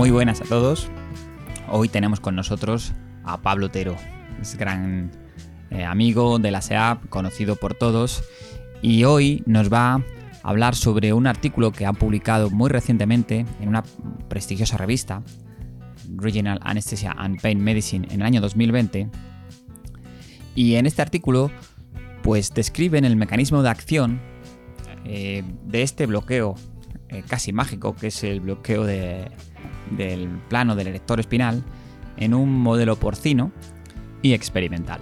Muy buenas a todos. Hoy tenemos con nosotros a Pablo Otero. Es gran eh, amigo de la SEAP, conocido por todos. Y hoy nos va a hablar sobre un artículo que ha publicado muy recientemente en una prestigiosa revista, Regional Anesthesia and Pain Medicine, en el año 2020. Y en este artículo, pues describen el mecanismo de acción eh, de este bloqueo eh, casi mágico, que es el bloqueo del plano del erector espinal, en un modelo porcino y experimental.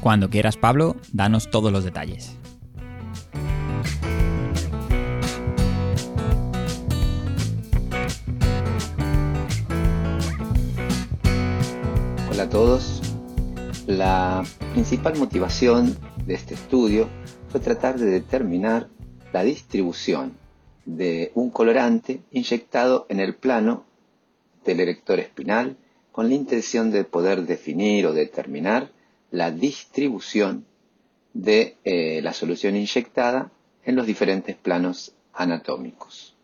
Cuando quieras, Pablo, danos todos los detalles. Hola a todos. La principal motivación de este estudio fue tratar de determinar la distribución de un colorante inyectado en el plano del erector espinal con la intención de poder definir o determinar la distribución de eh, la solución inyectada en los diferentes planos anatómicos,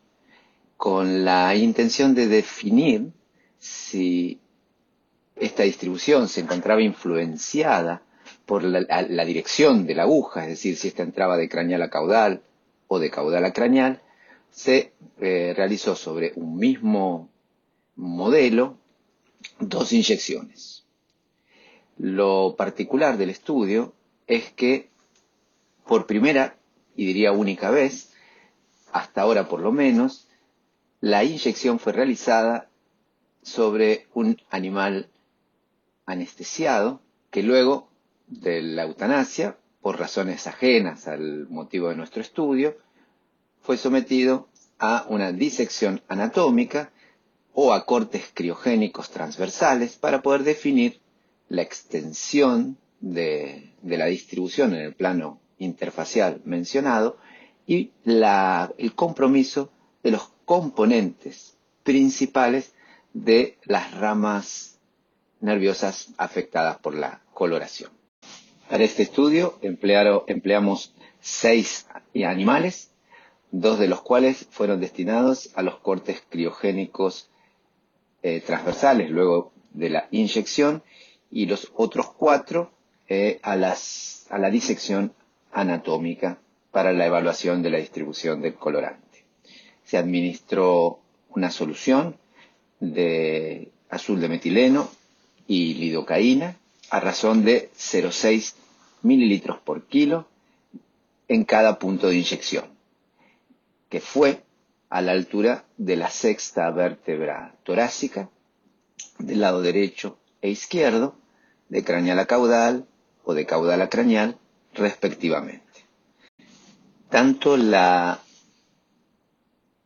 con la intención de definir si esta distribución se encontraba influenciada por la, dirección de la aguja, es decir, si esta entraba de craneal a caudal o de caudal a craneal, se eh, realizó sobre un mismo modelo dos inyecciones. Lo particular del estudio es que por primera, y diría única vez, hasta ahora por lo menos, la inyección fue realizada sobre un animal anestesiado que luego de la eutanasia, por razones ajenas al motivo de nuestro estudio, fue sometido a una disección anatómica o a cortes criogénicos transversales para poder definir la extensión de, la distribución en el plano interfacial mencionado y el compromiso de los componentes principales de las ramas nerviosas afectadas por la coloración. Para este estudio empleamos seis animales dos de los cuales fueron destinados a los cortes criogénicos eh, transversales luego de la inyección y los otros cuatro eh, a, a la disección anatómica para la evaluación de la distribución del colorante. Se administró una solución de azul de metileno y lidocaína a razón de 0,6 mililitros por kilo en cada punto de inyección que fue a la altura de la sexta vértebra torácica, del lado derecho e izquierdo, de craneal a caudal o de caudal a craneal, respectivamente. Tanto la,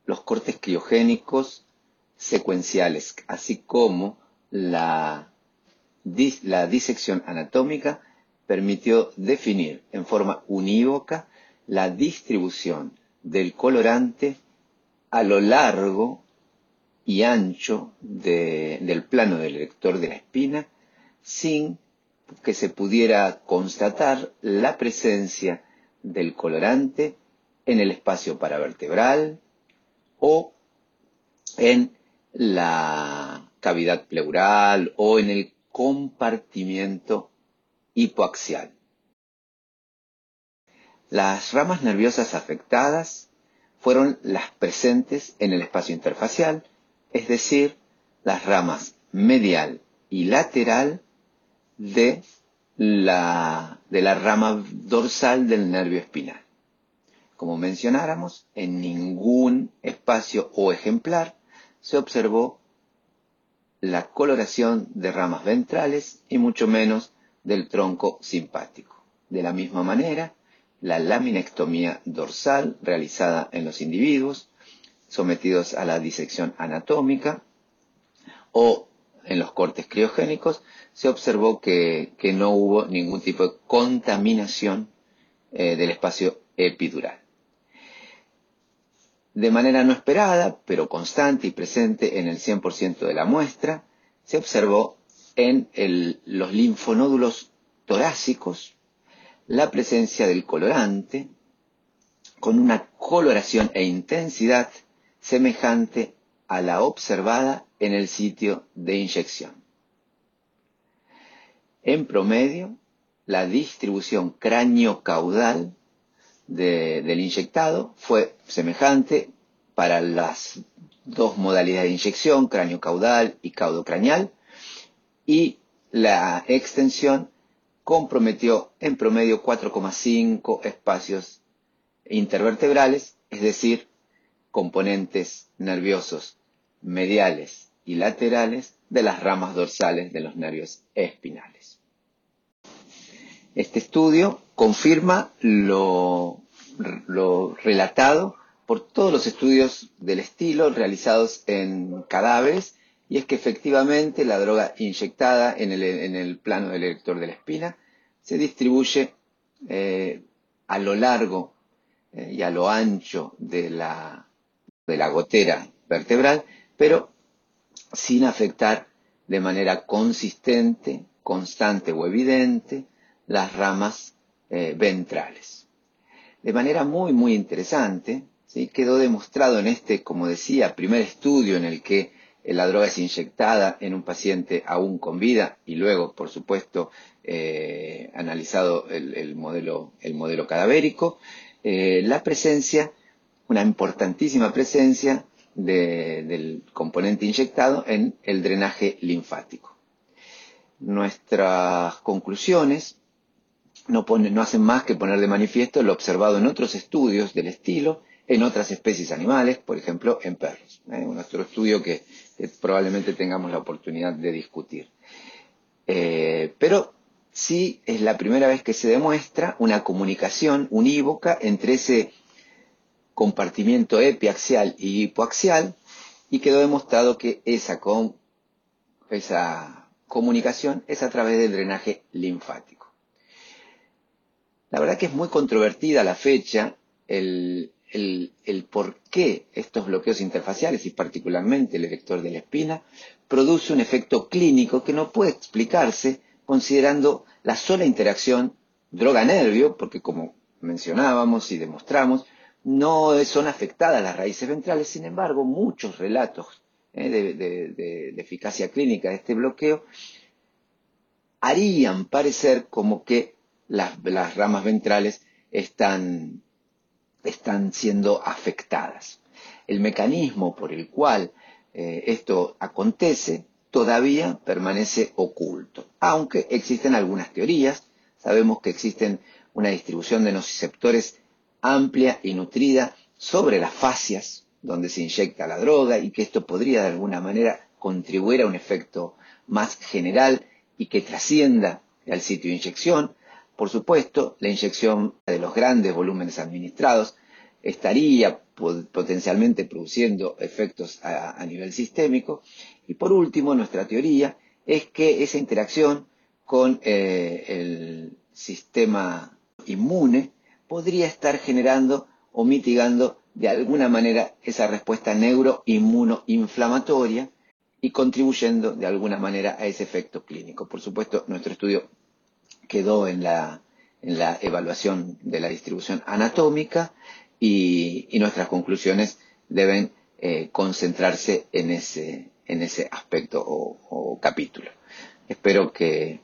los cortes criogénicos secuenciales, así como la, la disección anatómica, permitió definir en forma unívoca la distribución del colorante a lo largo y ancho del plano del lector de la espina sin que se pudiera constatar la presencia del colorante en el espacio paravertebral o en la cavidad pleural o en el compartimiento hipoaxial. Las ramas nerviosas afectadas fueron las presentes en el espacio interfacial, es decir, las ramas medial y lateral de la, de la rama dorsal del nervio espinal. Como mencionáramos, en ningún espacio o ejemplar se observó la coloración de ramas ventrales y mucho menos del tronco simpático. De la misma manera, la laminectomía dorsal realizada en los individuos sometidos a la disección anatómica o en los cortes criogénicos, se observó que, no hubo ningún tipo de contaminación eh, del espacio epidural. De manera no esperada, pero constante y presente en el 100% de la muestra, se observó en los linfonódulos torácicos la presencia del colorante con una coloración e intensidad semejante a la observada en el sitio de inyección. En promedio, la distribución cráneo-caudal del inyectado fue semejante para las dos modalidades de inyección, cráneo-caudal y caudo-craneal, y la extensión comprometió en promedio 4,5 espacios intervertebrales, es decir, componentes nerviosos mediales y laterales de las ramas dorsales de los nervios espinales. Este estudio confirma lo, relatado por todos los estudios del estilo realizados en cadáveres y es que efectivamente la droga inyectada en el, plano del elector de la espina se distribuye eh, a lo largo eh, y a lo ancho de la, de la gotera vertebral, pero sin afectar de manera consistente, constante o evidente las ramas eh, ventrales. De manera muy, muy interesante, quedó demostrado en este, como decía, primer estudio en el que la droga es inyectada en un paciente aún con vida y luego, por supuesto, eh, analizado el, modelo, el modelo cadavérico, eh, la presencia, una importantísima presencia del componente inyectado en el drenaje linfático. Nuestras conclusiones no, no hacen más que poner de manifiesto lo observado en otros estudios del estilo en otras especies animales, por ejemplo, en perros. ¿eh? Un otro estudio que, probablemente tengamos la oportunidad de discutir. Eh, pero sí es la primera vez que se demuestra una comunicación unívoca entre ese compartimiento epiaxial y hipoaxial y quedó demostrado que esa, esa comunicación es a través del drenaje linfático. La verdad que es muy controvertida la fecha el, el, por qué estos bloqueos interfaciales y particularmente el elector de la espina produce un efecto clínico que no puede explicarse considerando la sola interacción droga-nervio, porque como mencionábamos y demostramos, no son afectadas las raíces ventrales, sin embargo, muchos relatos eh, de, eficacia clínica de este bloqueo harían parecer como que las, las ramas ventrales están están siendo afectadas. El mecanismo por el cual eh, esto acontece todavía permanece oculto, aunque existen algunas teorías. Sabemos que existen una distribución de nociceptores amplia y nutrida sobre las fascias donde se inyecta la droga y que esto podría de alguna manera contribuir a un efecto más general y que trascienda al sitio de inyección. Por supuesto, la inyección de los grandes volúmenes administrados estaría potencialmente produciendo efectos a, nivel sistémico. Y por último, nuestra teoría es que esa interacción con eh, el sistema inmune podría estar generando o mitigando de alguna manera esa respuesta neuroinmunoinflamatoria y contribuyendo de alguna manera a ese efecto clínico. Por supuesto, nuestro estudio quedó en la, evaluación de la distribución anatómica y, nuestras conclusiones deben eh, concentrarse en ese, en ese aspecto o, capítulo. Espero que,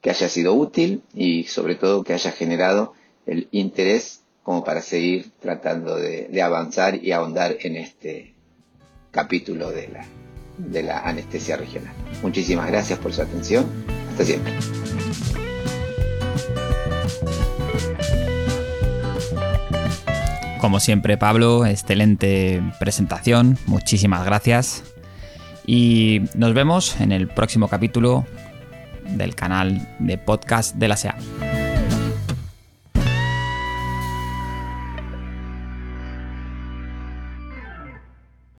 que haya sido útil y sobre todo que haya generado el interés como para seguir tratando de, de avanzar y ahondar en este capítulo de la, de la anestesia regional. Muchísimas gracias por su atención. Hasta siempre. Como siempre, Pablo, excelente presentación. Muchísimas gracias. Y nos vemos en el próximo capítulo del canal de podcast de la SEA.